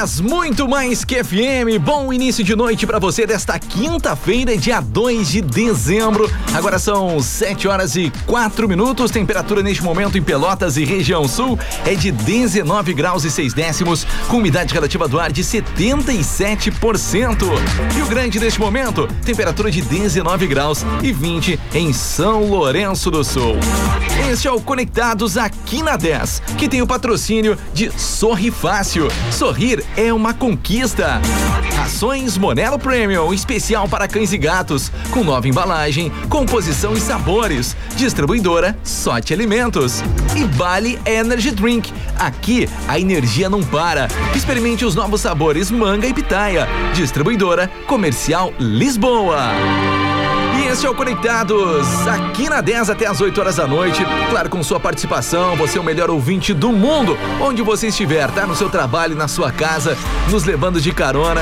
10, muito mais que FM. Bom início de noite para você desta quinta-feira, dia 2 de dezembro. Agora são 7 horas e 4 minutos. Temperatura neste momento em Pelotas e região sul é de 19 graus e 6 décimos, com umidade relativa do ar de 77%. Rio Grande neste momento, temperatura de 19 graus e 20 em São Lourenço do Sul. Este é o Conectados aqui na 10, que tem o patrocínio de Sorri Fácil. Sorrir é uma conquista. Ações Monelo Premium, especial para cães e gatos, com nova embalagem, composição e sabores. Distribuidora Sorte Alimentos. E Bali Energy Drink. Aqui a energia não para. Experimente os novos sabores manga e pitaia. Distribuidora Comercial Lisboa. Este é o Conectados, aqui na 10 até as 8 horas da noite. Claro, com sua participação, você é o melhor ouvinte do mundo, onde você estiver, tá? No seu trabalho, na sua casa, nos levando de carona.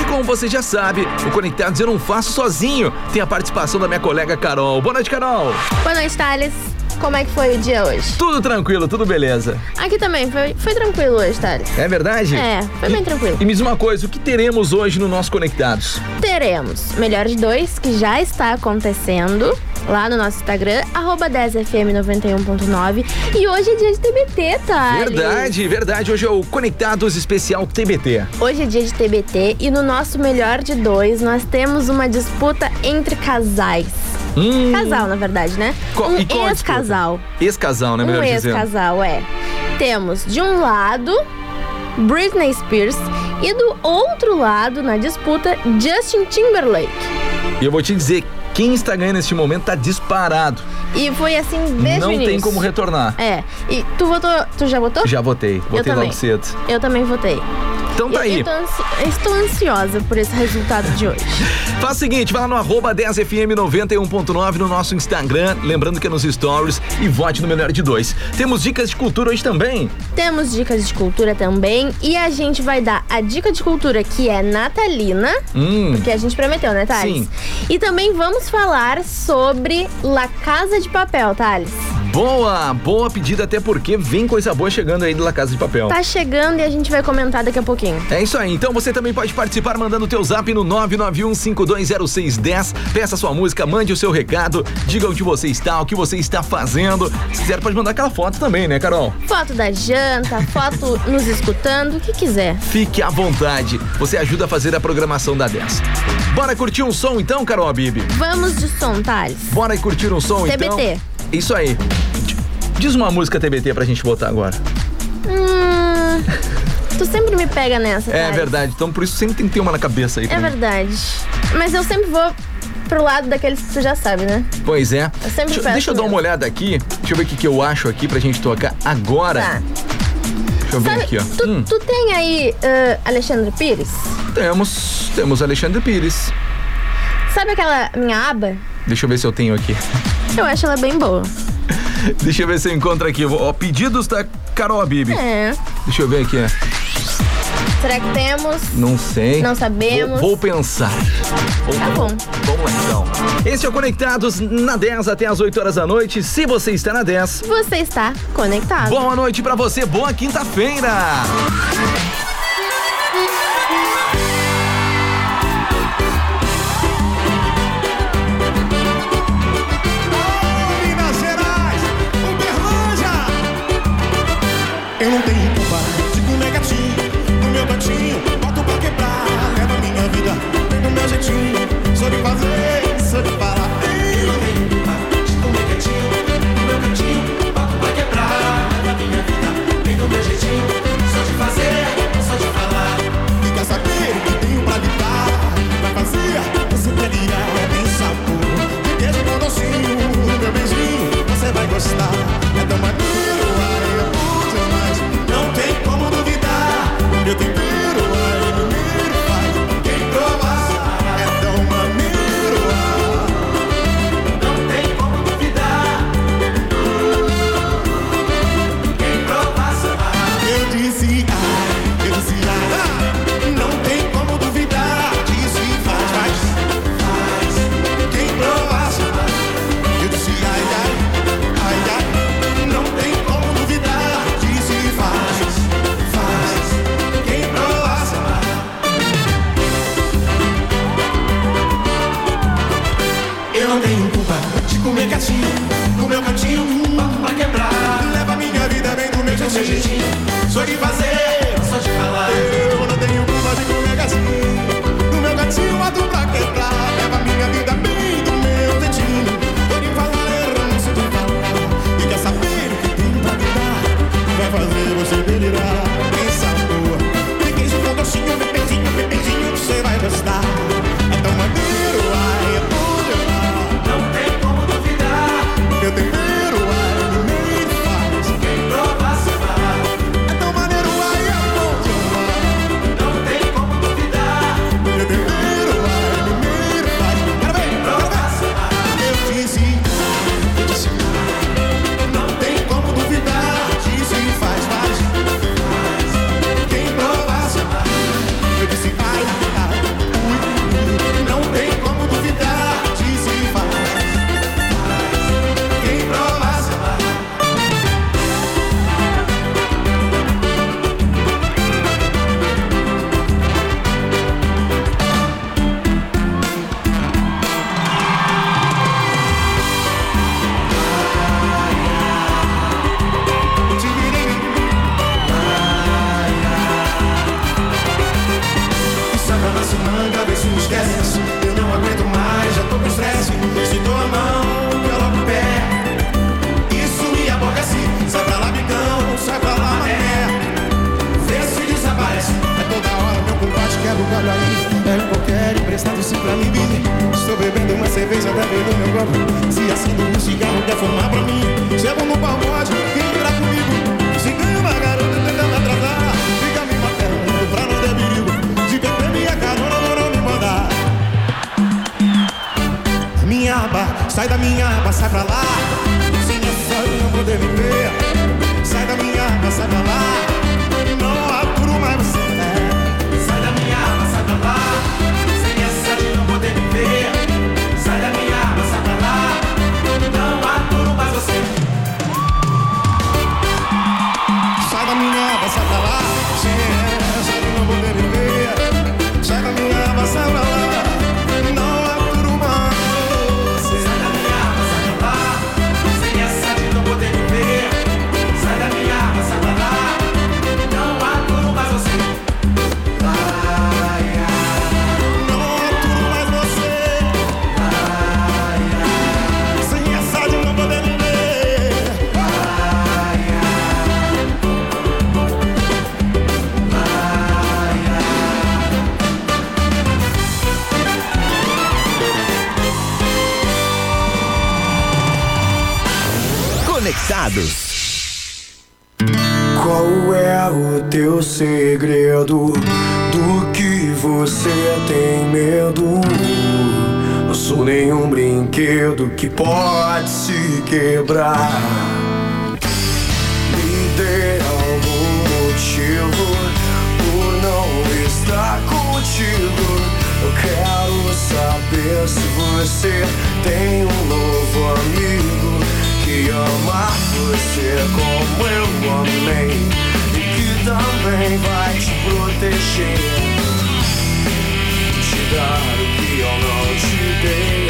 E como você já sabe, o Conectados eu não faço sozinho. Tem a participação da minha colega Carol. Boa noite, Carol. Boa noite, Thales. Como é que foi o dia hoje? Tudo tranquilo, tudo beleza. Aqui também, foi, foi tranquilo hoje, Thales. É verdade? É, foi bem tranquilo. E me diz uma coisa, o que teremos hoje no nosso Conectados? Teremos Melhor de Dois, que já está acontecendo lá no nosso Instagram, arroba 10fm91.9. E hoje é dia de TBT, tá? Verdade, verdade. Hoje é o Conectados Especial TBT. Hoje é dia de TBT e no nosso Melhor de Dois nós temos uma disputa entre casais. Hum. Casal, na verdade, né? Qual um ex-casal. Ex-casal, né? Um Melhor dizendo. ex-casal, é. Temos de um lado Britney Spears e do outro lado, na disputa, Justin Timberlake. E eu vou te dizer, quem está ganhando neste momento tá disparado. E foi assim desde Não o início. tem como retornar. É. E tu votou. Tu já votou? Já votei, votei também. logo cedo. Eu também votei. Então tá aí. eu ansi- estou ansiosa por esse resultado de hoje. Faz o seguinte, vai lá no arroba 10fm91.9 no nosso Instagram, lembrando que é nos stories e vote no melhor de dois. Temos dicas de cultura hoje também. Temos dicas de cultura também. E a gente vai dar a dica de cultura que é natalina. Hum, Que a gente prometeu, né, Thales? Sim. E também vamos falar sobre La Casa de Papel, Thales. boa, boa pedida, até porque vem coisa boa chegando aí da Casa de Papel. Tá chegando e a gente vai comentar daqui a pouquinho. É isso aí, então você também pode participar mandando o teu zap no 991520610. Peça sua música, mande o seu recado, diga onde você está, o que você está fazendo. Se quiser, pode mandar aquela foto também, né, Carol? Foto da janta, foto nos escutando, o que quiser. Fique à vontade, você ajuda a fazer a programação da 10. Bora curtir um som então, Carol Bibi? Vamos de som, Thales. Bora curtir um som então? TBT. Isso aí. Diz uma música TBT pra gente botar agora. Hum, tu sempre me pega nessa, É Thales. verdade, então por isso sempre tem que ter uma na cabeça aí. É mim. verdade. Mas eu sempre vou pro lado daqueles que tu já sabe, né? Pois é. Eu sempre deixa, deixa eu dar uma mesmo. olhada aqui. Deixa eu ver o que, que eu acho aqui pra gente tocar agora. Tá. Deixa eu ver Sabe, aqui, ó. tu, Hum, tu tem aí ah, Alexandre Pires? temos, temos Alexandre Pires. Sabe aquela minha aba? Deixa eu ver se eu tenho aqui. Eu acho ela bem boa. Deixa eu ver se eu encontro aqui. Ó, pedidos da Carol Abib. É. Deixa eu ver aqui. Será que temos? Não sei. Não sabemos. Vou, vou pensar. Vou- Tá bom. Vamos lá então. Esse é o Conectados na 10 até as 8 horas da noite. Se você está na 10, Você está conectado. boa noite pra você, boa quinta-feira. Eu não tenho culpa de comer gatinho. fumar pra mim. Chego no pagode, quem entrar comigo? Se ganha uma garota tentando atrasar, fica me matando pra não ter perigo. Se beber minha carona, não me mandar. Minha aba, sai da minha aba, sai pra lá. Sem essa eu não poder me que pode se quebrar. Me dê algum motivo por não estar contigo. Eu quero saber se você tem um novo amigo que ama você como eu amei e que também vai te proteger, te dar o que eu não te dei.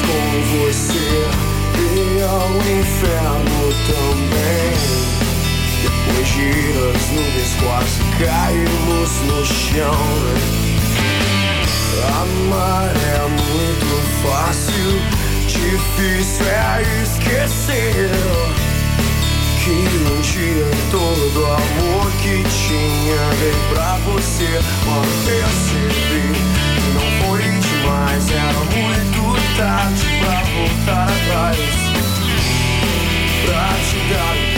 com você e ao inferno também. Depois gira as nuvens, quase caímos no chão. Amar é muito fácil, difícil é esquecer. Que um dia todo o amor que tinha veio pra você. Mas percebi que não foi demais, era muito так праву торопаюсь Прочитаю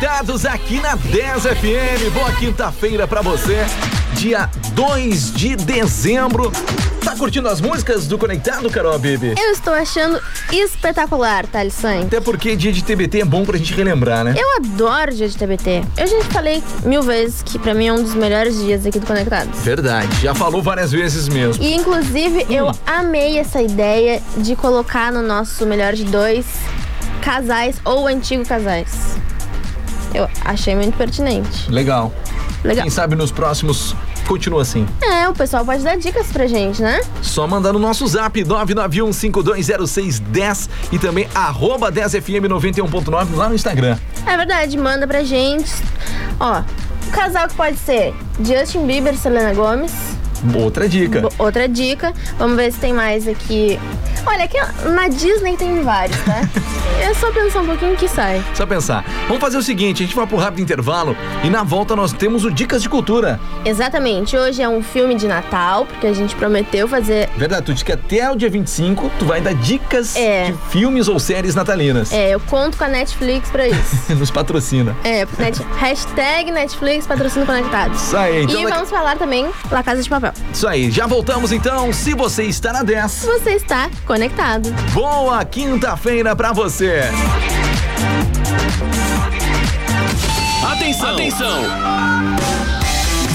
Conectados aqui na 10 FM. Boa quinta-feira pra você, dia 2 de dezembro. Tá curtindo as músicas do Conectado, Carol Bibi? Eu estou achando espetacular, Thales. Até porque dia de TBT é bom pra gente relembrar, né? Eu adoro dia de TBT. Eu já falei mil vezes que pra mim é um dos melhores dias aqui do Conectados. Verdade, já falou várias vezes mesmo. E inclusive eu amei essa ideia de colocar no nosso melhor de dois casais ou antigo casais. Eu achei muito pertinente. Legal. Legal. Quem sabe nos próximos continua assim. É, o pessoal pode dar dicas pra gente, né? Só mandar no nosso zap 991520610 e também arroba 10fm91.9 lá no Instagram. É verdade, manda pra gente. Ó, o casal que pode ser Justin Bieber e Selena Gomes. Outra dica. Bo- Outra dica. Vamos ver se tem mais aqui. Olha, aqui na Disney tem vários, tá? é só pensar um pouquinho que sai. Só pensar. Vamos fazer o seguinte, a gente vai pro rápido intervalo e na volta nós temos o Dicas de Cultura. Exatamente. Hoje é um filme de Natal, porque a gente prometeu fazer. Verdade, tu disse que até o dia 25 tu vai dar dicas É. de filmes ou séries natalinas. É, eu conto com a Netflix pra isso. Nos patrocina. É, net, hashtag Netflix patrocínio conectados. Isso aí, então e daqui- vamos falar também La Casa de Papel. Isso aí, já voltamos então. Se você está na 10, Você está conectado. boa quinta-feira pra você. Atenção! Atenção!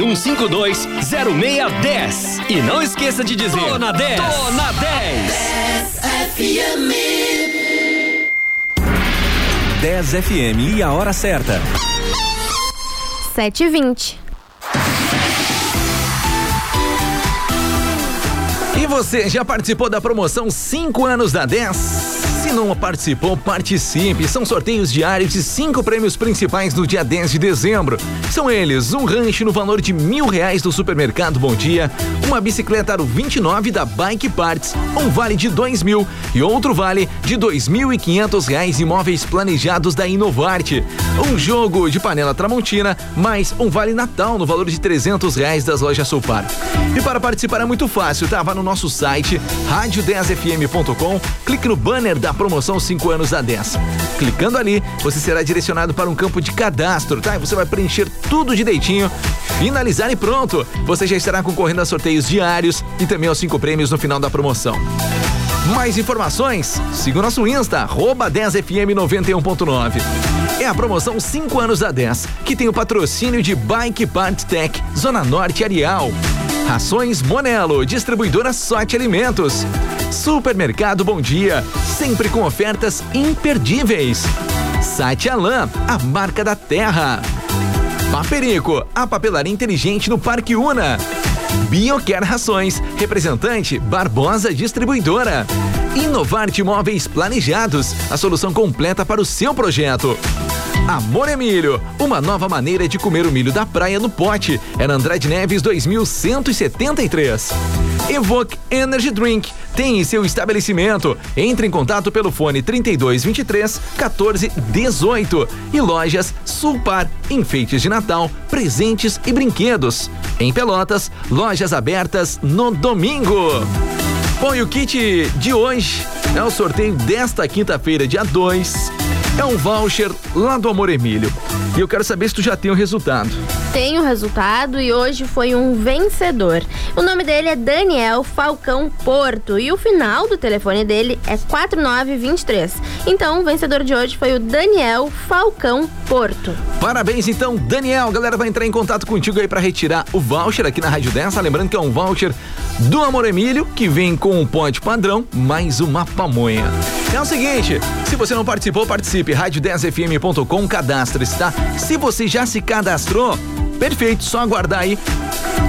991520610. E não esqueça de dizer: Tô na 10. Tô na 10. 10 FM e a hora certa. 7h20. E você já participou da promoção 5 anos da 10? Se não participou, participe. São sorteios diários de cinco prêmios principais no dia 10 de dezembro. São eles: um ranche no valor de mil reais do supermercado Bom Dia, uma bicicleta Aro 29 da Bike Parts, um vale de dois mil e outro vale de dois mil e quinhentos reais imóveis planejados da Inovarte. Um jogo de panela Tramontina, mais um vale Natal no valor de trezentos reais das lojas Sulpar. E para participar é muito fácil, tá? Vá no nosso site rádio10fm.com, clique no banner da promoção 5 anos da 10. Clicando ali, você será direcionado para um campo de cadastro, tá? E você vai preencher tudo direitinho, finalizar e pronto. Você já estará concorrendo a sorteios diários e também aos cinco prêmios no final da promoção. Mais informações? Siga o nosso Insta, arroba 10fm91.9. É a promoção 5 anos da 10, que tem o patrocínio de Bike Part Tech, Zona Norte Arial. Rações Monelo, distribuidora Sorte Alimentos. Supermercado Bom Dia, sempre com ofertas imperdíveis. Site Alan, a marca da terra. Paperico, a papelaria inteligente no Parque Una. Bioquer Rações, representante Barbosa Distribuidora. Inovarte Móveis Planejados, a solução completa para o seu projeto. Amor é Milho, uma nova maneira de comer o milho da praia no pote. É na Andrade Neves 2173. Evoque Energy Drink. Tem em seu estabelecimento. Entre em contato pelo fone 3223 1418. E lojas Sulpar. Enfeites de Natal, presentes e brinquedos. Em Pelotas, lojas abertas no domingo. Bom, e o kit de hoje é o sorteio desta quinta-feira, dia 2. É um voucher lá do Amor Emílio. E eu quero saber se tu já tem o resultado. Tem o resultado e hoje foi um vencedor. O nome dele é Daniel Falcão Porto e o final do telefone dele é 4923. Então, o vencedor de hoje foi o Daniel Falcão Porto. Parabéns então, Daniel. A galera vai entrar em contato contigo aí pra retirar o voucher aqui na Rádio Dessa. Lembrando que é um voucher do Amor Emílio, que vem com um pote padrão, mais uma pamonha. É o seguinte, se você não participou, participe. Rádio10fm.com, cadastre-se, tá? Se você já se cadastrou, perfeito, só aguardar aí.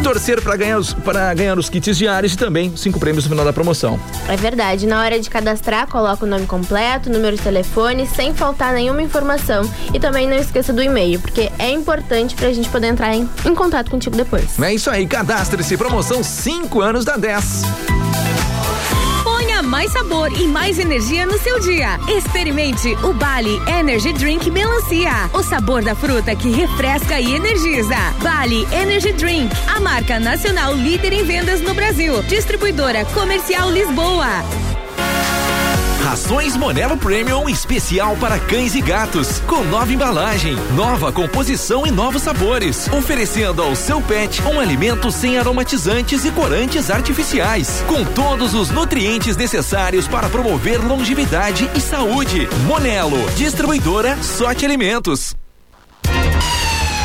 Torcer para ganhar, os, pra ganhar os kits diários e também cinco prêmios no final da promoção. É verdade, na hora de cadastrar, coloca o nome completo, número de telefone, sem faltar nenhuma informação. E também não esqueça do e-mail, porque é importante pra gente poder entrar em, em contato contigo depois. É isso aí, cadastre-se. Promoção 5 anos da 10. Mais sabor e mais energia no seu dia. Experimente o Bali Energy Drink Melancia. O sabor da fruta que refresca e energiza. Bali Energy Drink, a marca nacional líder em vendas no Brasil. Distribuidora Comercial Lisboa. Rações Monelo Premium especial para cães e gatos, com nova embalagem, nova composição e novos sabores, oferecendo ao seu pet um alimento sem aromatizantes e corantes artificiais, com todos os nutrientes necessários para promover longevidade e saúde. Monelo, distribuidora Sorte Alimentos.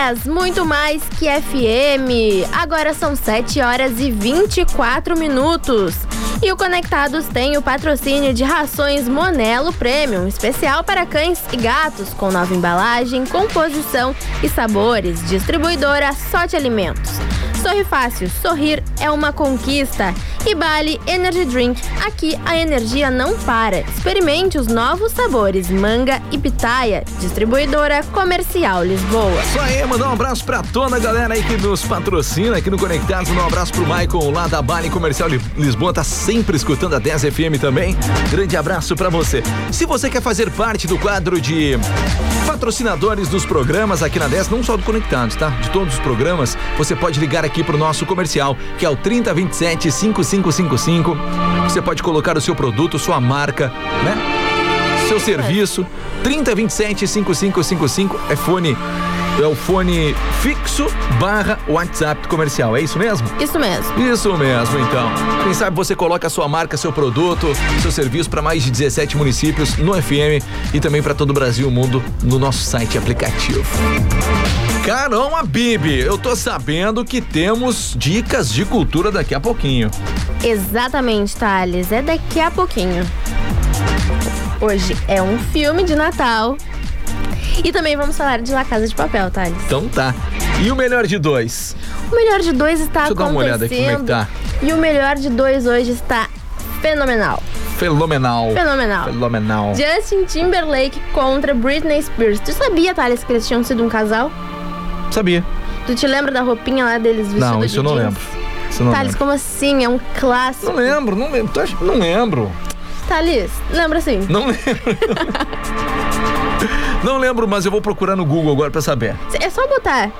10, muito mais que FM. Agora são 7 horas e 24 minutos. E o Conectados tem o patrocínio de rações Monelo Premium, especial para cães e gatos, com nova embalagem, composição e sabores. Distribuidora Sorte Alimentos. Sorri fácil, sorrir é uma conquista. E Bali Energy Drink. Aqui a energia não para. Experimente os novos sabores manga e pitaia. Distribuidora Comercial Lisboa. Isso aí, mandar um abraço pra toda a galera aí que nos patrocina aqui no Conectados. Um abraço pro Michael lá da Bali Comercial Li- Lisboa, tá sempre escutando a 10 FM também. Grande abraço pra você. Se você quer fazer parte do quadro de patrocinadores dos programas aqui na 10, não só do Conectados, tá? De todos os programas, você pode ligar aqui pro nosso comercial, que é o 3027 5555. Você pode colocar o seu produto, sua marca, né? seu serviço. 3027 5555 é fone é o fone fixo barra WhatsApp comercial, é isso mesmo? Isso mesmo. Isso mesmo, então. Quem sabe você coloca a sua marca, seu produto, seu serviço para mais de 17 municípios no FM e também para todo o Brasil e o mundo no nosso site aplicativo. Caramba, Bibi, eu tô sabendo que temos dicas de cultura daqui a pouquinho. Exatamente, Thales. É daqui a pouquinho. Hoje é um filme de Natal. E também vamos falar de La Casa de Papel, Thales. Então tá. E o melhor de dois? O melhor de dois está Deixa eu dar uma olhada aqui como é que acontecendo. tá. E o melhor de dois hoje está fenomenal. Fenomenal. Fenomenal. Fenomenal. Justin Timberlake contra Britney Spears. Tu sabia, Thales, que eles tinham sido um casal? Sabia. Tu te lembra da roupinha lá deles vestidos Não, de isso eu não jeans? lembro. Isso não Thales, lembro. como assim? É um clássico. Não lembro, não lembro. Não lembro? Thales, lembra sim? Não lembro. não lembro, mas eu vou procurar no Google agora pra saber. É só botar.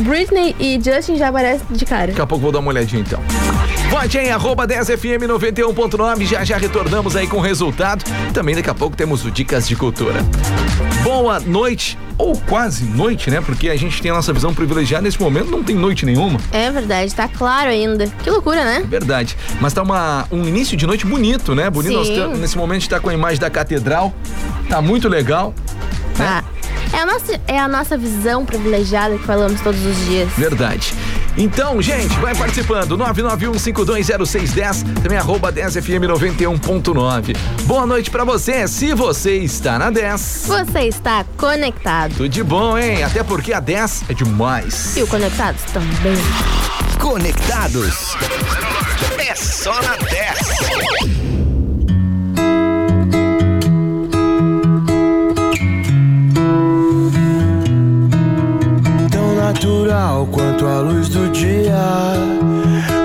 Britney e Justin já aparecem de cara. Daqui a pouco vou dar uma olhadinha então. Vote em arroba 10fm 91.9, já já retornamos aí com o resultado. Também daqui a pouco temos o Dicas de Cultura. Boa noite, ou quase noite, né? Porque a gente tem a nossa visão privilegiada, nesse momento não tem noite nenhuma. É verdade, tá claro ainda. Que loucura, né? Verdade. Mas tá uma, um início de noite bonito, né? Bonito. Sim. nesse momento a gente tá com a imagem da catedral. Tá muito legal. Tá. É a, nossa, é a nossa visão privilegiada que falamos todos os dias. Verdade. Então, gente, vai participando. 991520610, também arroba 10fm 91.9. Boa noite pra você, se você está na 10. Você está conectado. Tudo de bom, hein? Até porque a 10 é demais. E o Conectados também. Conectados. É só na 10. Natural quanto a luz do dia.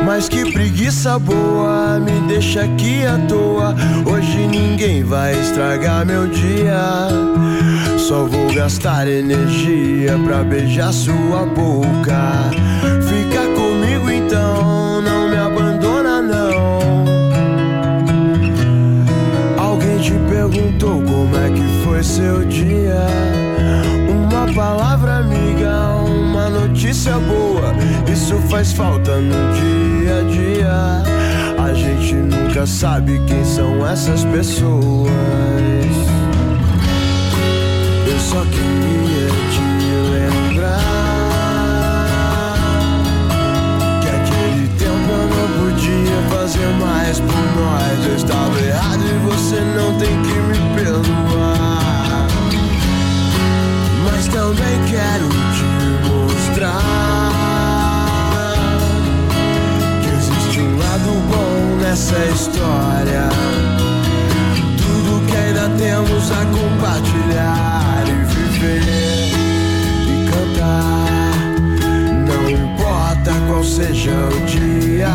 Mas que preguiça boa, me deixa aqui à toa. Hoje ninguém vai estragar meu dia. Só vou gastar energia pra beijar sua boca. Fica comigo então, não me abandona não. Alguém te perguntou como é que foi seu dia? Uma palavra notícia boa. Isso faz falta no dia a dia. A gente nunca sabe quem são essas pessoas. Eu só queria te lembrar que aquele tempo eu não podia fazer mais por nós. Eu estava errado e você não tem que me perdoar. Mas também quero nessa história. Tudo que ainda temos a compartilhar e viver e cantar. Não importa qual seja o dia,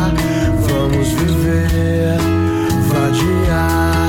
vamos viver, vadiar.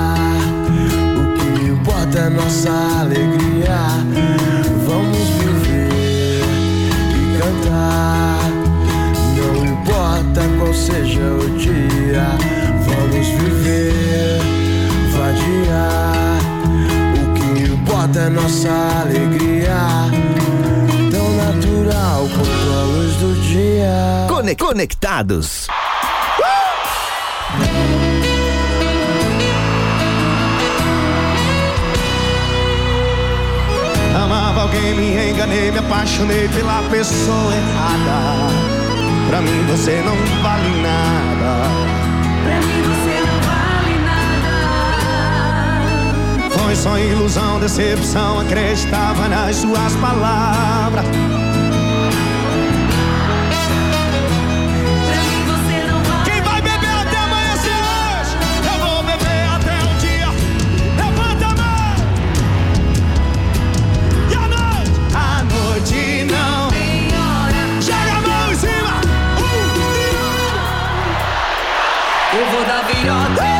importa nossa alegria. Vamos viver e cantar. Não importa qual seja o dia. Vamos viver, vadiar. O que importa é nossa alegria. Tão natural quanto a luz do dia. Conectados alguém, me enganei, me apaixonei pela pessoa errada. Pra mim você não vale nada. Pra mim você não vale nada. Foi só ilusão, decepção, acreditava nas suas palavras. Vou dar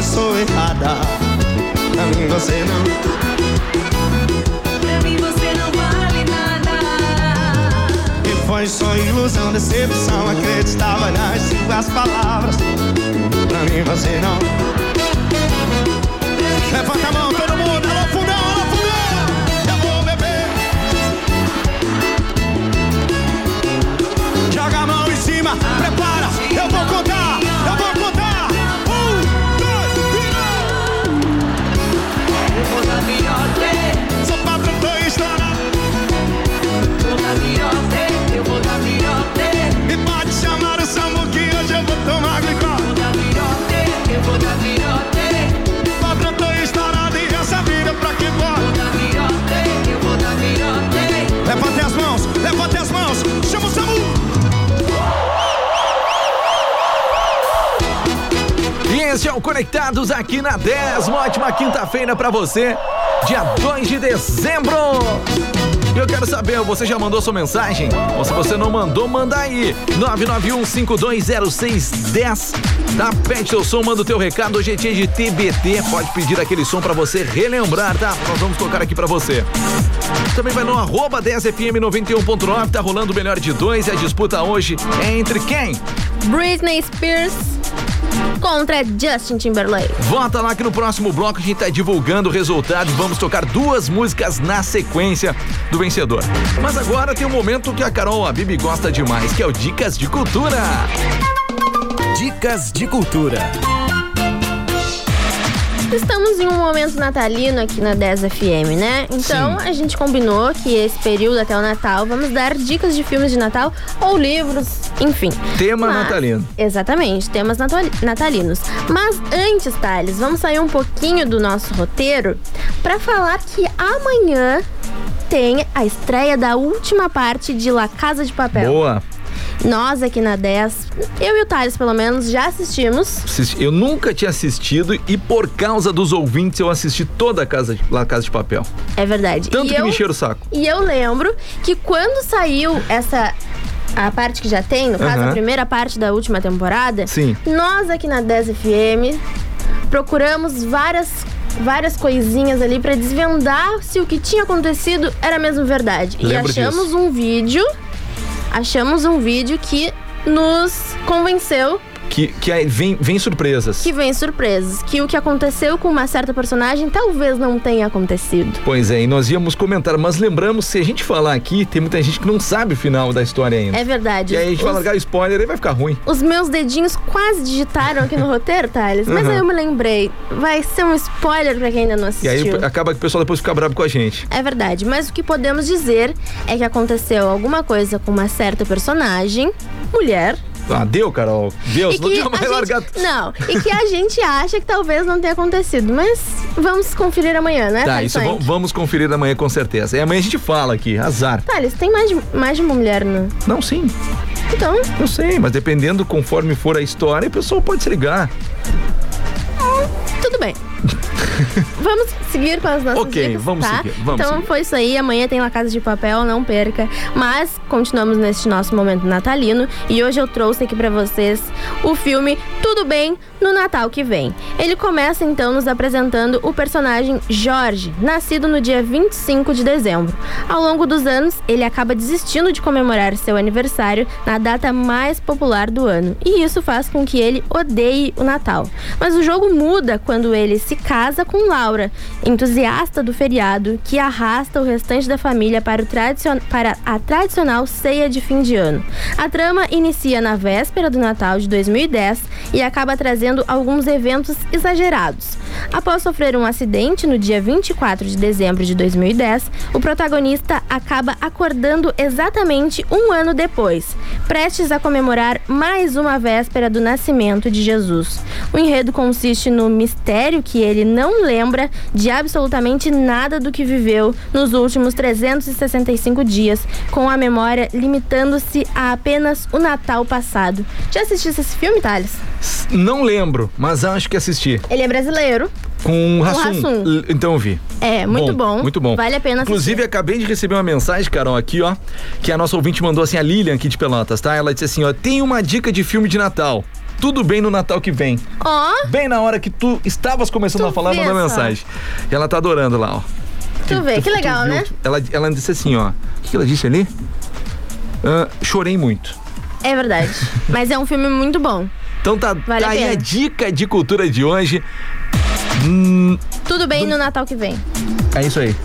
pessoa errada. Pra mim você não. Pra mim você não vale nada. E foi só ilusão, decepção, acreditava nas suas palavras. Pra mim você não. Levanta a mão, todo mundo, alô fundão, alô fundão. Eu vou beber. Joga a mão em cima, prepara, eu vou contar, eu vou contar. E é o Conectados aqui na 10. Uma ótima quinta-feira pra você, dia 2 de dezembro. Eu quero saber, você já mandou sua mensagem? Ou se você não mandou, manda aí. 991520610. Tá? Pede teu som, manda o teu recado. Hoje é dia de TBT. Pode pedir aquele som pra você relembrar, tá? Nós vamos colocar aqui pra você. Também vai no arroba 10fm91.9. Tá rolando o melhor de dois. E a disputa hoje é entre quem? Britney Spears contra Justin Timberlake. Vota lá que no próximo bloco a gente tá divulgando o resultado e vamos tocar duas músicas na sequência do vencedor. Mas agora tem um momento que a Carol, a Bibi gosta demais, que é o Dicas de Cultura. Dicas de cultura. Estamos em um momento natalino aqui na 10 FM, né? Então a gente combinou que esse período até o Natal vamos dar dicas de filmes de Natal ou livros, enfim. Tema Mas- natalino. Exatamente, temas natali- natalinos. Mas antes, Thales, vamos sair um pouquinho do nosso roteiro para falar que amanhã tem a estreia da última parte de La Casa de Papel. Boa. Nós aqui na 10, eu e o Thales pelo menos, já assistimos. Assisti- Eu nunca tinha assistido e por causa dos ouvintes eu assisti toda a Casa de, La Casa de Papel. É verdade. Tanto e que eu, me encheram o saco. E eu lembro que quando saiu essa. A parte que já tem, no caso, Aham. a primeira parte da última temporada. Sim. Nós aqui na 10 FM procuramos várias várias coisinhas ali pra desvendar se o que tinha acontecido era mesmo verdade. Lembro e achamos disso. um vídeo, achamos um vídeo que nos convenceu Que, que vem, vem surpresas. que vem surpresas, que o que aconteceu com uma certa personagem talvez não tenha acontecido. Pois é, e nós íamos comentar, mas lembramos, se a gente falar aqui, tem muita gente que não sabe o final da história ainda. É verdade. E aí a gente vai Os- largar o spoiler e vai ficar ruim. Os meus dedinhos quase digitaram aqui no roteiro, Thales, mas Uhum. aí eu me lembrei. Vai ser um spoiler pra quem ainda não E aí assistiu. acaba que o pessoal depois fica bravo com a gente. É verdade, mas o que podemos dizer é que aconteceu alguma coisa com uma certa personagem, mulher. Ah, deu, Carol. Deus, e não tinha mais gente- largado. Não, e que a gente acha que talvez não tenha acontecido, mas vamos conferir amanhã, né, Tá, isso vamos, vamos conferir amanhã com certeza. E amanhã a gente fala aqui, azar. Thales, tem mais de, mais de uma mulher, né? Não, sim, Então, eu sei, mas dependendo conforme for a história, o pessoal pode se ligar. tudo bem. vamos seguir com as nossas Ok, dicas, vamos tá? seguir, vamos então seguir. foi isso aí. Amanhã tem La Casa de Papel, não perca. Mas continuamos neste nosso momento natalino e hoje eu trouxe aqui pra vocês o filme Tudo Bem no Natal que vem. Ele começa então nos apresentando o personagem Jorge, nascido no dia 25 de dezembro. Ao longo dos anos, ele acaba desistindo de comemorar seu aniversário na data mais popular do ano, e isso faz com que ele odeie o Natal. Mas o jogo muda quando ele se casa com Laura, entusiasta do feriado, que arrasta o restante da família para, para a tradicional ceia de fim de ano. A trama inicia na véspera do Natal de 2010 e acaba trazendo alguns eventos exagerados. Após sofrer um acidente no dia 24 de dezembro de 2010, o protagonista acaba acordando exatamente um ano depois, prestes a comemorar mais uma véspera do nascimento de Jesus. O enredo consiste no mistério que ele não lembra de absolutamente nada do que viveu nos últimos 365 dias, com a memória limitando-se a apenas o Natal passado. Já assististe esse filme, Thales? Não lembro, mas acho que assisti. Ele é brasileiro. Com Rassum. Rassum. L- Então eu vi. É, muito bom. Muito bom. Vale a pena Inclusive, acabei de receber uma mensagem, Carol, aqui, ó, que a nossa ouvinte mandou assim, a Lilian aqui de Pelotas, tá? Ela disse assim, ó, tem uma dica de filme de Natal. Tudo bem no Natal que vem. Ó, Bem na hora que tu estavas começando Tu a falar, mandou mensagem. E ela tá adorando lá, ó. tu vê, que legal, né? Ela, ela disse assim, ó. O que ela disse ali? Ah, chorei muito. É verdade. Mas é um filme muito bom. Então tá, Vale tá aí a dica de cultura de hoje. Tudo bem no Natal que vem. É isso aí.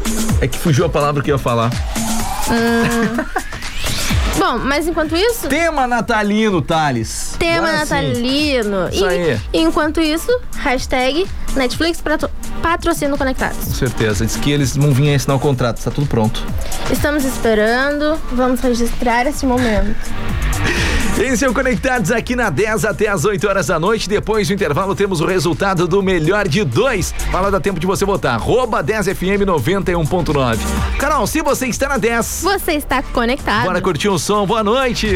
É que fugiu a palavra que eu ia falar. Bom, mas enquanto isso, Tema natalino, Thales. tema Agora sim. natalino. Isso e, aí. enquanto isso, hashtag Netflix patro- patrocina Conectados. Com certeza. Diz que eles vão vir assinar o contrato. Tá tudo pronto. Estamos esperando, vamos registrar esse momento. Esse é o Conectados aqui na 10 até as 8 horas da noite. Depois do intervalo temos o resultado do melhor de dois. Fala, dá tempo de você votar. Arroba 10FM 91.9. Carol, se você está na 10, Você está conectado. bora curtir um som. Boa noite.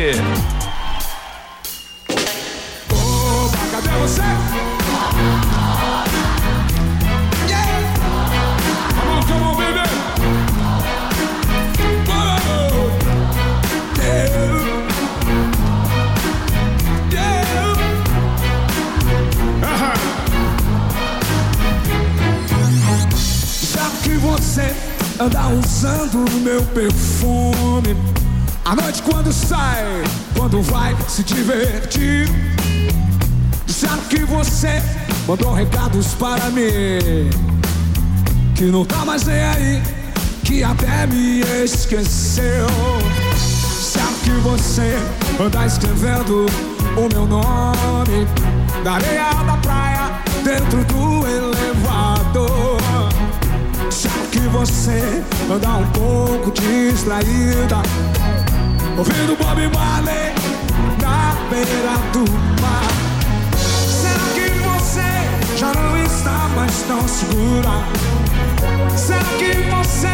Usando meu perfume. À noite quando sai, quando vai se divertir. Disseram que você mandou recados para mim Que não tá mais nem aí, que até me esqueceu. Disseram que você anda escrevendo o meu nome Na areia da praia, dentro do elevador Que você anda um pouco distraída Ouvindo Bob Marley na beira do mar Será que você já não está mais tão segura? Será que você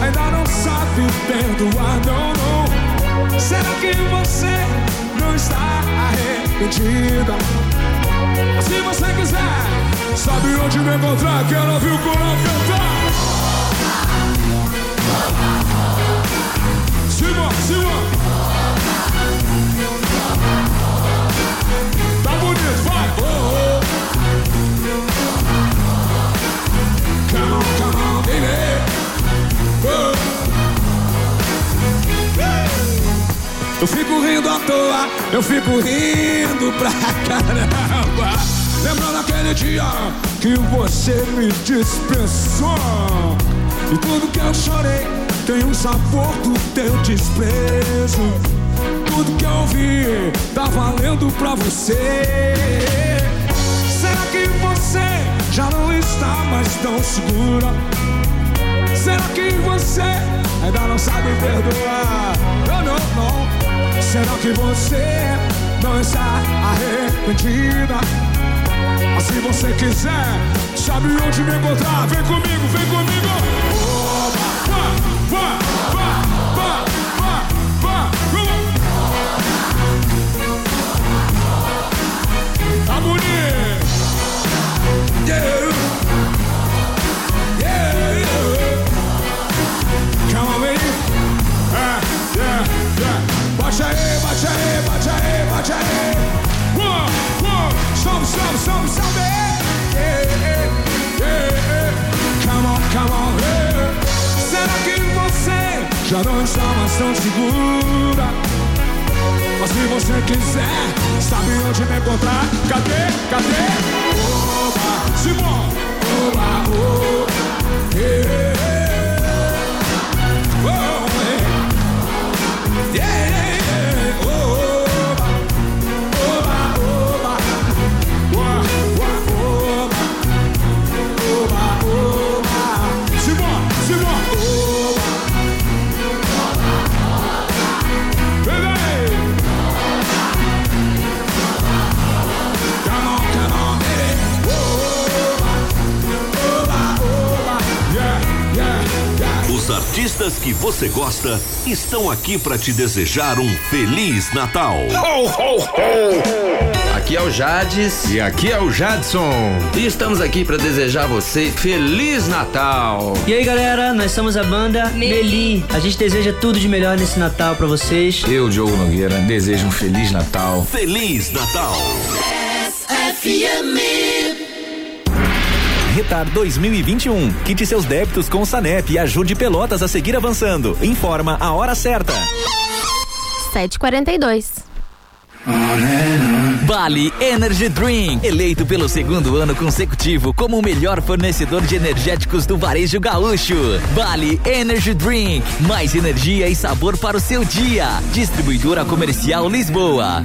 ainda não sabe perdoar? Não, não. Será que você não está arrependida? Se você quiser, sabe onde me encontrar? Quero ouvir o coral cantar. Tá bonito, vai! Eu fico rindo à toa, eu fico rindo pra caramba. Lembrando aquele dia que você me dispensou. E tudo que eu chorei tem um sabor do teu desprezo. Tudo que eu ouvi tá valendo pra você. Será que você já não está mais tão segura? Será que você ainda não sabe perdoar? Não, não, não. Será que você não está arrependida? Mas se você quiser, sabe onde me encontrar? Vem comigo, vem comigo. bate aí, bate aí, bate aí. One, one, sobe, sobe, sobe, sobe. Não está mais tão segura. Mas se você quiser, sabe onde me encontrar? Cadê? Cadê? Oba, Simão! Oba, oba, yeah. Artistas que você gosta estão aqui para te desejar um feliz Natal. Aqui é o Jades. E aqui é o Jadson. E estamos aqui para desejar a você Feliz Natal. E aí galera, nós somos a banda Meli. A gente deseja tudo de melhor nesse Natal pra vocês. Eu, Diogo Nogueira, desejo um Feliz Natal. Feliz Natal. Retar 2021. Quite seus débitos com o Sanep e ajude Pelotas a seguir avançando. Informa a hora certa. 7h42. Bali Energy Drink, eleito pelo segundo ano consecutivo como o melhor fornecedor de energéticos do varejo gaúcho. Bali Energy Drink, mais energia e sabor para o seu dia. Distribuidora Comercial Lisboa.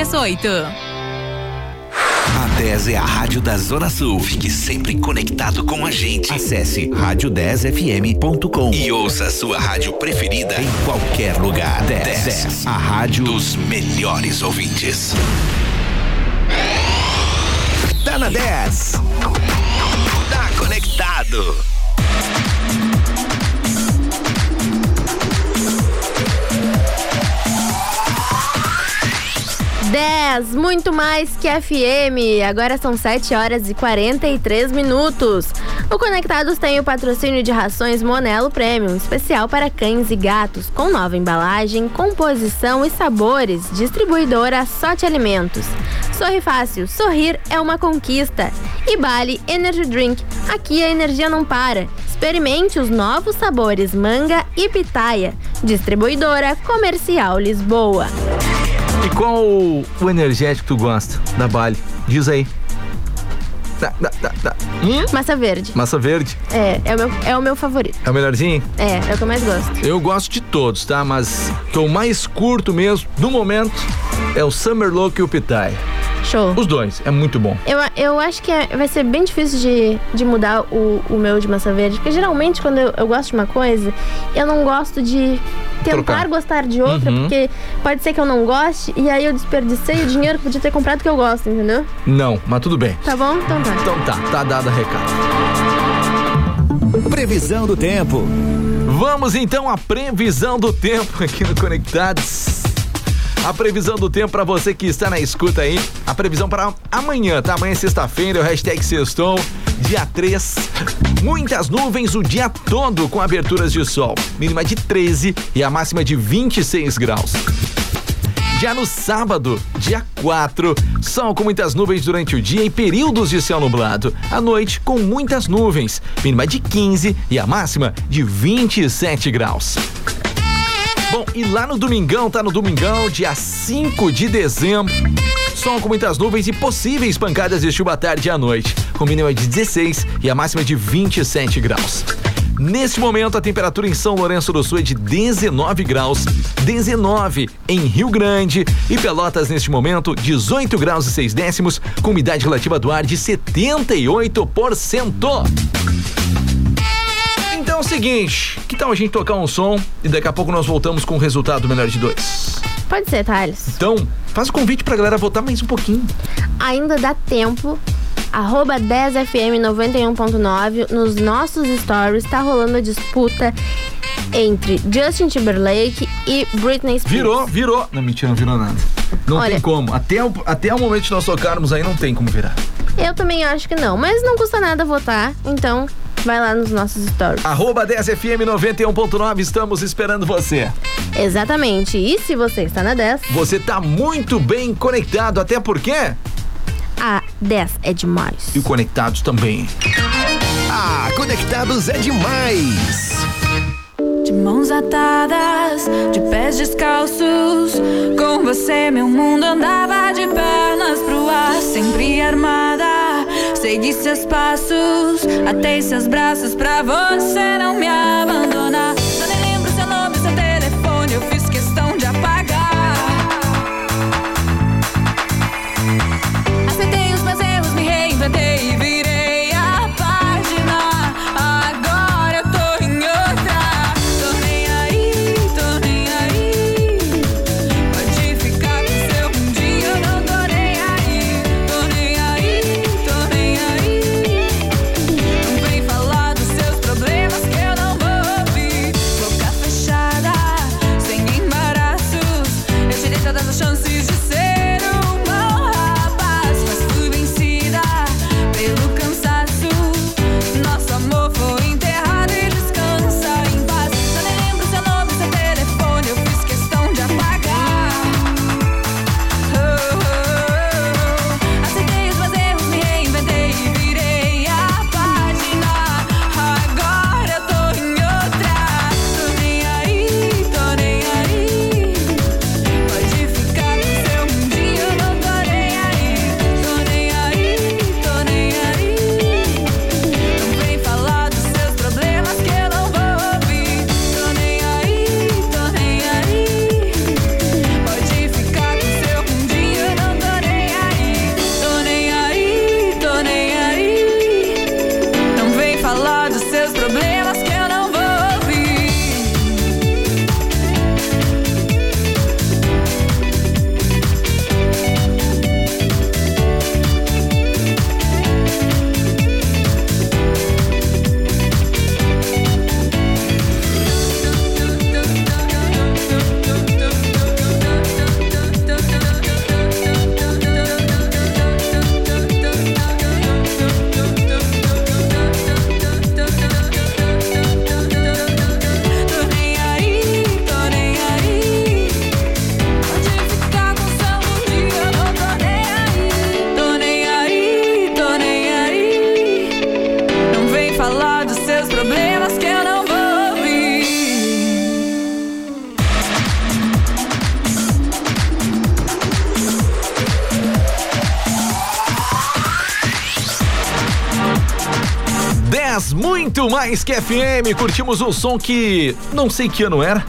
338. A 10 é a rádio da Zona Sul. Fique sempre conectado com a gente. Acesse rádio10fm.com e ouça a sua rádio preferida em qualquer lugar. 10, 10 a rádio dos melhores ouvintes. Tá na 10. Tá conectado. 10, muito mais que FM. Agora são 7 horas e 43 minutos. O Conectados tem o patrocínio de rações Monelo Premium, especial para cães e gatos, com nova embalagem, composição e sabores. Distribuidora Sorte Alimentos. Sorri Fácil, sorrir é uma conquista. E Bali Energy Drink, aqui a energia não para. Experimente os novos sabores manga e pitaia. Distribuidora Comercial Lisboa. E qual o, o energético tu gosta da Bali? Diz aí. Da, da, da, da. Hum? Massa verde. Massa verde. É, é o, meu, é o meu favorito. É o melhorzinho? É, é o que eu mais gosto. Eu gosto de todos, tá? Mas o que eu mais curto mesmo, no momento, é o Summer Look e o Pitaia. Show. Os dois, é muito bom. Eu, eu acho que é- vai ser bem difícil de, de mudar o, o meu de massa verde, porque geralmente quando eu, eu gosto de uma coisa, eu não gosto de tentar Trocar. gostar de outra, Uhum. porque pode ser que eu não goste e aí eu desperdicei o dinheiro que podia ter comprado que eu gosto, entendeu? Não, mas tudo bem. Tá bom? Então tá. Então tá, tá dado o recado. Previsão do tempo. Vamos então à previsão do tempo aqui no Conectados. A previsão do tempo pra você que está na escuta aí. A previsão para amanhã, tá? Amanhã é sexta-feira, o hashtag sextou, dia 3. Muitas nuvens o dia todo com aberturas de sol. Mínima de 13 e a máxima de 26 graus. Já no sábado, dia 4, sol com muitas nuvens durante o dia e períodos de céu nublado. À noite, com muitas nuvens, mínima de 15 e a máxima de 27 graus. Bom, e lá no domingão, tá no domingão, dia 5 de dezembro. Sol com muitas nuvens e possíveis pancadas de chuva à tarde e à noite, com mínima de 16 e a máxima de 27 graus. Neste momento, a temperatura em São Lourenço do Sul é de 19 graus, 19 em Rio Grande e Pelotas neste momento 18 graus e 6 décimos, com umidade relativa do ar de 78%. Então é o seguinte, tal a gente tocar um som e daqui a pouco nós voltamos com o resultado do melhor de dois? Pode ser, Thales. Então, faz o convite pra galera votar mais um pouquinho. Ainda dá tempo. Arroba 10FM 91.9 nos nossos stories tá rolando a disputa entre Justin Timberlake e Britney Spears. Virou, virou. Não, mentira, não virou nada. Não Olha- tem como. Até o, até o momento que nós tocarmos aí, não tem como virar. Eu também acho que não, mas não custa nada votar, então vai lá nos nossos stories. Arroba 10FM 91.9, estamos esperando você. Exatamente. E se você está na 10, Você tá muito bem conectado, até porque. a 10 é demais. E o Conectados também. Ah, Conectados é demais. De mãos atadas, de pés descalços. Com você, meu mundo andava de pernas pro ar, sempre armada. Segui seus passos, atei seus braços pra você não me abandonar. Mais que FM. Curtimos um som que não sei que ano era,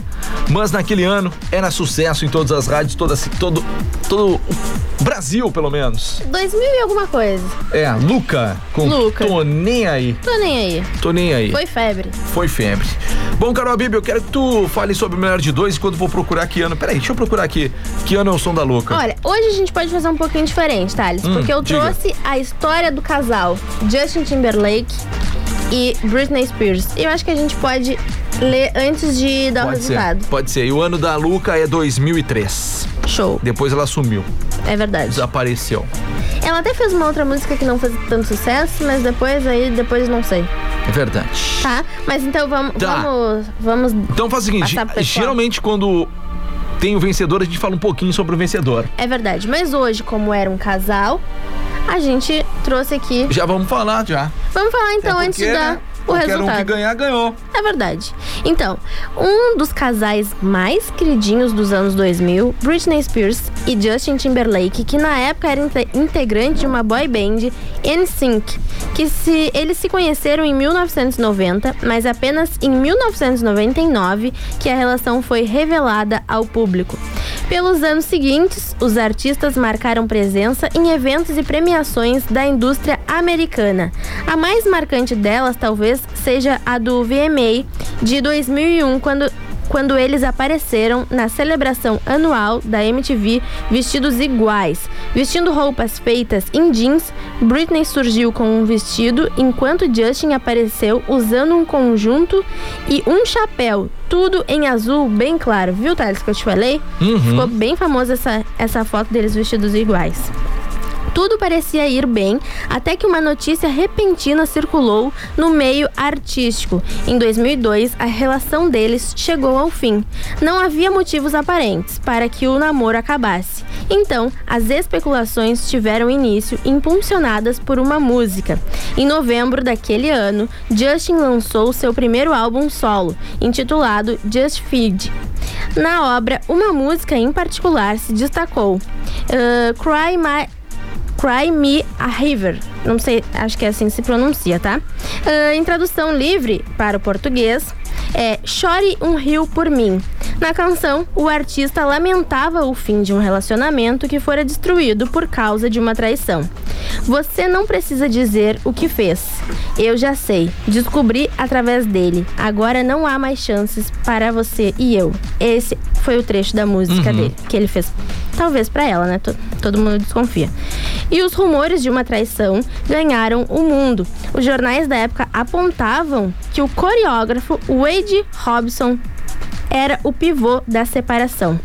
mas naquele ano era sucesso em todas as rádios, toda, todo, todo o Brasil, pelo menos. 2000 e alguma coisa. É, Luca com Luca. Tô Nem Aí. Tô nem aí. Tô Nem Aí. Foi febre. Foi febre. Bom, Carol Bibi, eu quero que tu fale sobre o melhor de dois enquanto vou procurar que ano. Peraí, deixa eu procurar aqui. Que ano é o som da Luca? Olha, hoje a gente pode fazer um pouquinho diferente, Thales, Hum, porque eu diga. trouxe a história do casal Justin Timberlake e Britney Spears. Eu acho que a gente pode ler antes de dar o Pode ser, resultado. pode ser. E o ano da Luca é 2003. Show. Depois ela sumiu, É verdade. desapareceu. Ela até fez uma outra música que não fez tanto sucesso, mas depois aí, depois não sei. É verdade. Tá? Mas então vamos. Tá. Vamos. Vamos. Então faz o seguinte, geralmente quando tem o vencedor, a gente fala um pouquinho sobre o vencedor. É verdade. Mas hoje, como era um casal, a gente trouxe aqui. Já vamos falar, já. Vamos falar então antes porque, de dar né, o qualquer resultado. um que ganhar, ganhou. É verdade. Então, um dos casais mais queridinhos dos anos 2000, Britney Spears e Justin Timberlake, que na época era inte- integrante de uma boy band, NSYNC, que se, eles se conheceram em 1990, mas apenas em 1999 que a relação foi revelada ao público. Pelos anos seguintes, os artistas marcaram presença em eventos e premiações da indústria americana. A mais marcante delas, talvez, seja a do VMA de 2001, quando quando eles apareceram na celebração anual da MTV vestidos iguais. Vestindo roupas feitas em jeans, Britney surgiu com um vestido, enquanto Justin apareceu usando um conjunto e um chapéu, tudo em azul bem claro. Viu, Thales, que eu te falei? Uhum. Ficou bem famosa essa, essa foto deles vestidos iguais. Tudo parecia ir bem até que uma notícia repentina circulou no meio artístico. Em 2002, a relação deles chegou ao fim. Não havia motivos aparentes para que o namoro acabasse. Então, as especulações tiveram início impulsionadas por uma música. Em novembro daquele ano, Justin lançou seu primeiro álbum solo, intitulado Just Feed. Na obra, uma música em particular se destacou: uh, Cry My. Cry Me a River. Não sei, acho que é assim que se pronuncia, tá? Ah, em tradução livre para o português, é Chore um rio por mim. Na canção, o artista lamentava o fim de um relacionamento que fora destruído por causa de uma traição. Você não precisa dizer o que fez. Eu já sei. Descobri através dele. Agora não há mais chances para você e eu. Esse foi o trecho da música Uhum. dele que ele fez. Talvez pra ela, né? To- Todo mundo desconfia. E os rumores de uma traição ganharam o mundo. Os jornais da época apontavam que o coreógrafo Wade Robson era o pivô da separação.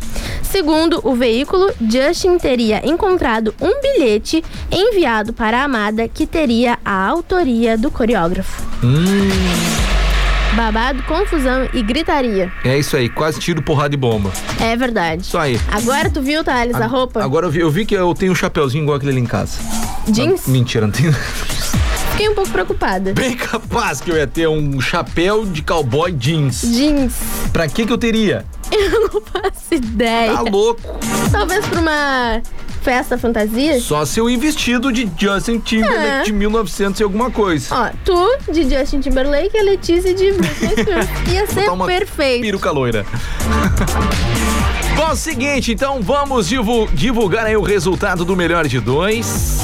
Segundo o veículo, Justin teria encontrado um bilhete enviado para a amada que teria a autoria do coreógrafo. Hum, Babado, confusão e gritaria. é isso aí, quase tiro, porrada e bomba. É verdade. Isso aí. Agora tu viu, Thales, a roupa? Agora eu vi, eu vi que eu tenho um chapeuzinho igual aquele ali em casa. Jeans? Ah, mentira, não tenho. Fiquei um pouco preocupada. Bem capaz que eu ia ter um chapéu de cowboy jeans. Jeans. Pra que que eu teria? Eu não faço ideia. Tá louco. Talvez pra uma festa fantasia? Só se eu ir vestido de Justin Timberlake É. de 1900 e alguma coisa. Ó, tu de Justin Timberlake e a Letícia de Britney Spears. Ia ser uma perfeito. Peruca loira. Bom, seguinte, então vamos divu- divulgar aí o resultado do melhor de dois.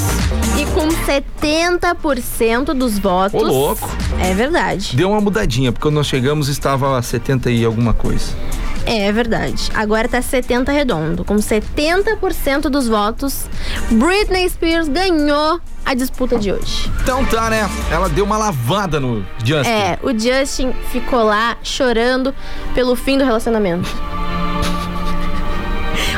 Com 70% dos votos. Ô, louco. É verdade. Deu uma mudadinha, porque quando nós chegamos estava 70 e alguma coisa. É verdade. Agora tá 70 redondo. Com 70% dos votos, Britney Spears ganhou a disputa de hoje. Então tá, né? Ela deu uma lavada no Justin. É, o Justin ficou lá chorando pelo fim do relacionamento.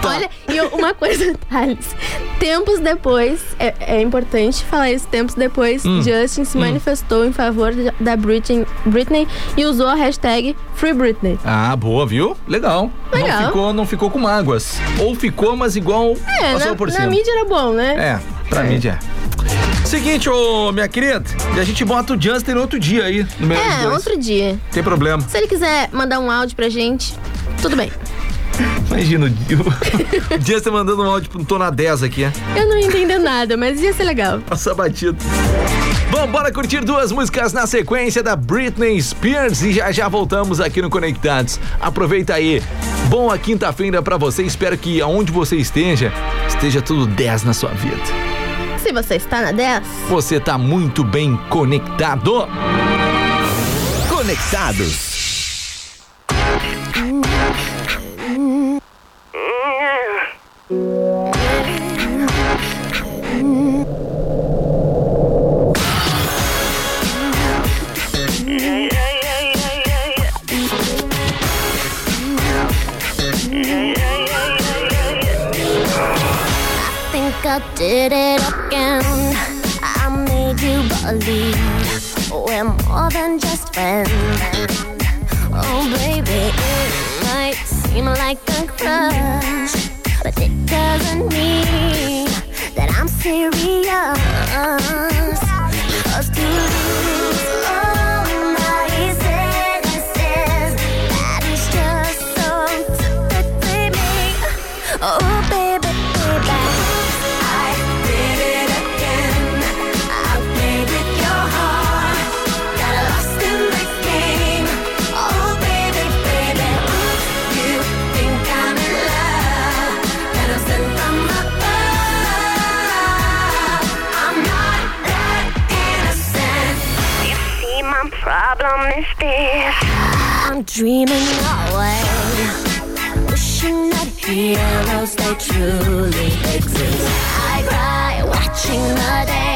Tá. Olha, e uma coisa, Thales. Tempos depois, é, é importante falar isso, tempos depois, Hum. Justin se Hum. manifestou em favor da Britney, Britney e usou a hashtag Free Britney. Ah, boa, viu? Legal. Legal. Não ficou, não ficou com mágoas. Ou ficou, mas igual É, passou na, por na cima. mídia era bom, né? É, pra mídia é. Seguinte, ô minha querida, e a gente bota o Justin outro dia aí, no É, dois. outro dia. Tem problema. Se ele quiser mandar um áudio pra gente, tudo bem. Imagina o o Justin mandando um áudio pro Tona 10 aqui, é? Eu não ia entender nada, mas ia ser legal. Passa batido. Bom, bora curtir duas músicas na sequência da Britney Spears e já já voltamos aqui no Conectados. Aproveita aí. Boa quinta-feira pra você. Espero que aonde você esteja, esteja tudo 10 na sua vida. Se você está na 10, Você tá muito bem conectado. Conectados. I think I did it again. I made you believe we're more than just friends. Oh, baby, it might seem like a crush, but it doesn't mean that I'm serious. 'Cause to promise. I'm dreaming away, wishing that heroes they truly exist. I cry watching the day.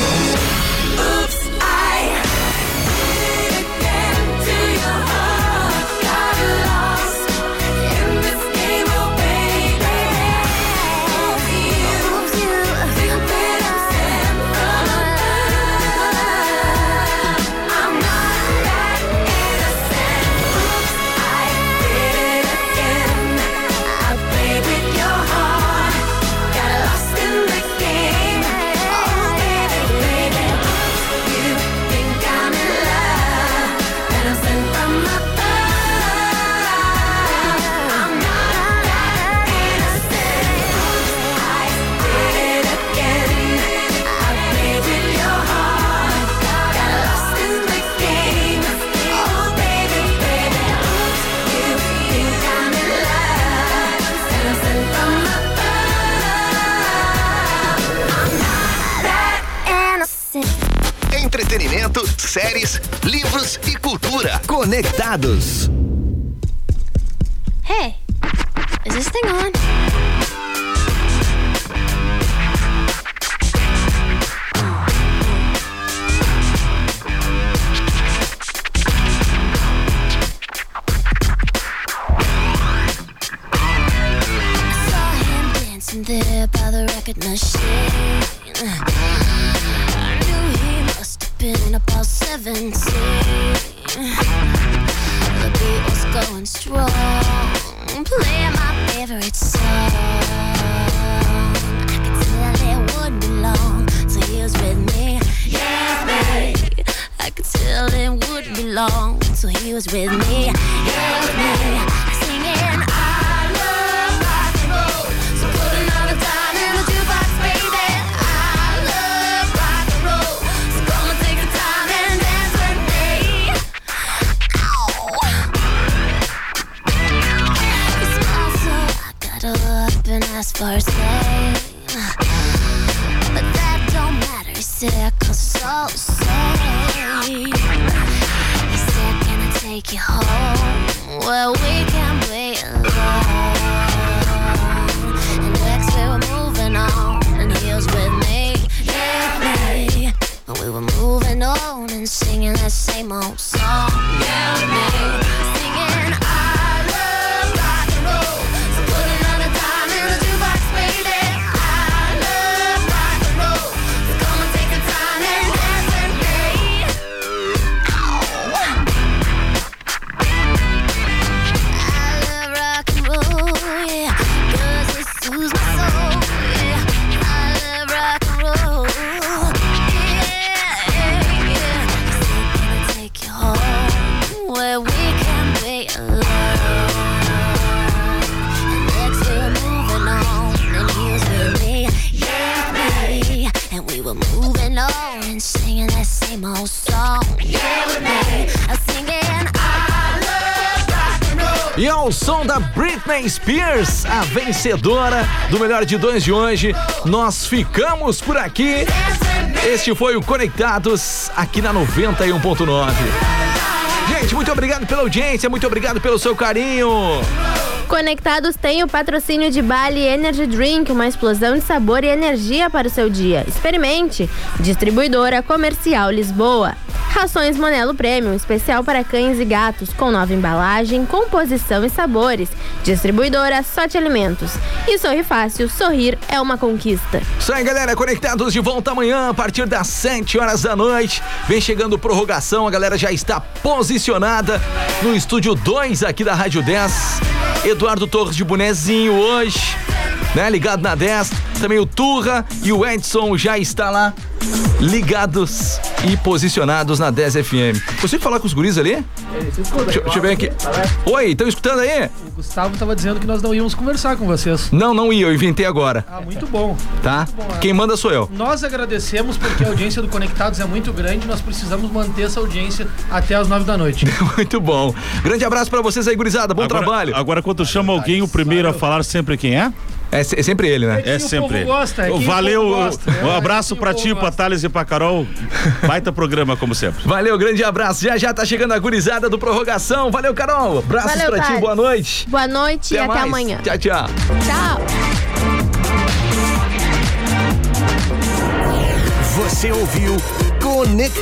livros e cultura conectados. Hey, is this thing on? Sou him dancing There by the record machine about 17 The beat was going strong. Playing my favorite song. I could tell it wouldn't be long Till so years with me. Yeah, babe. I could tell it wouldn't be long so he was with me. Yeah, babe. stars. E ao som da Britney Spears, a vencedora do melhor de dois de hoje, nós ficamos por aqui. Este foi o Conectados aqui na 91.9. Gente, muito obrigado pela audiência, muito obrigado pelo seu carinho. Conectados tem o patrocínio de Bali Energy Drink, uma explosão de sabor e energia para o seu dia. Experimente. Distribuidora Comercial Lisboa. Rações Monelo Premium, especial para cães e gatos, com nova embalagem, composição e sabores. Distribuidora Sorte Alimentos. E Sorri Fácil, sorrir é uma conquista. Isso aí, galera, conectados de volta amanhã a partir das 7 horas da noite. Vem chegando prorrogação, a galera já está posicionada no estúdio 2 aqui da Rádio 10. Eduardo Torres de Bonezinho hoje, né? Ligado na 10. Também o Turra e o Edson já está lá ligados e posicionados na 10 FM. Consigo falar com os guris ali? Deixa, deixa eu ver aqui. Oi, estão escutando aí? O Gustavo tava dizendo que nós não íamos conversar com vocês. Não, não ia, eu inventei agora. Ah, muito bom. Tá? Quem manda sou eu. Nós agradecemos porque a audiência do Conectados é muito grande. Nós precisamos manter essa audiência até as nove da noite. Muito bom. Grande abraço pra vocês aí, gurizada. Bom Agora- trabalho. Agora, quando chama alguém, o primeiro a falar sempre quem é? É, se- é sempre ele, né? É o sempre ele. gosta, é Valeu, gosta, um é, abraço pra ti, pra Thales e pra Carol. Baita programa, como sempre. Valeu, grande abraço. Já já tá chegando a gurizada do Prorrogação. Valeu, Carol. Abraços Valeu, pra ti, Thales. boa noite. Boa noite e até mais. amanhã. Tchau, tchau. Tchau. Você ouviu Conectar.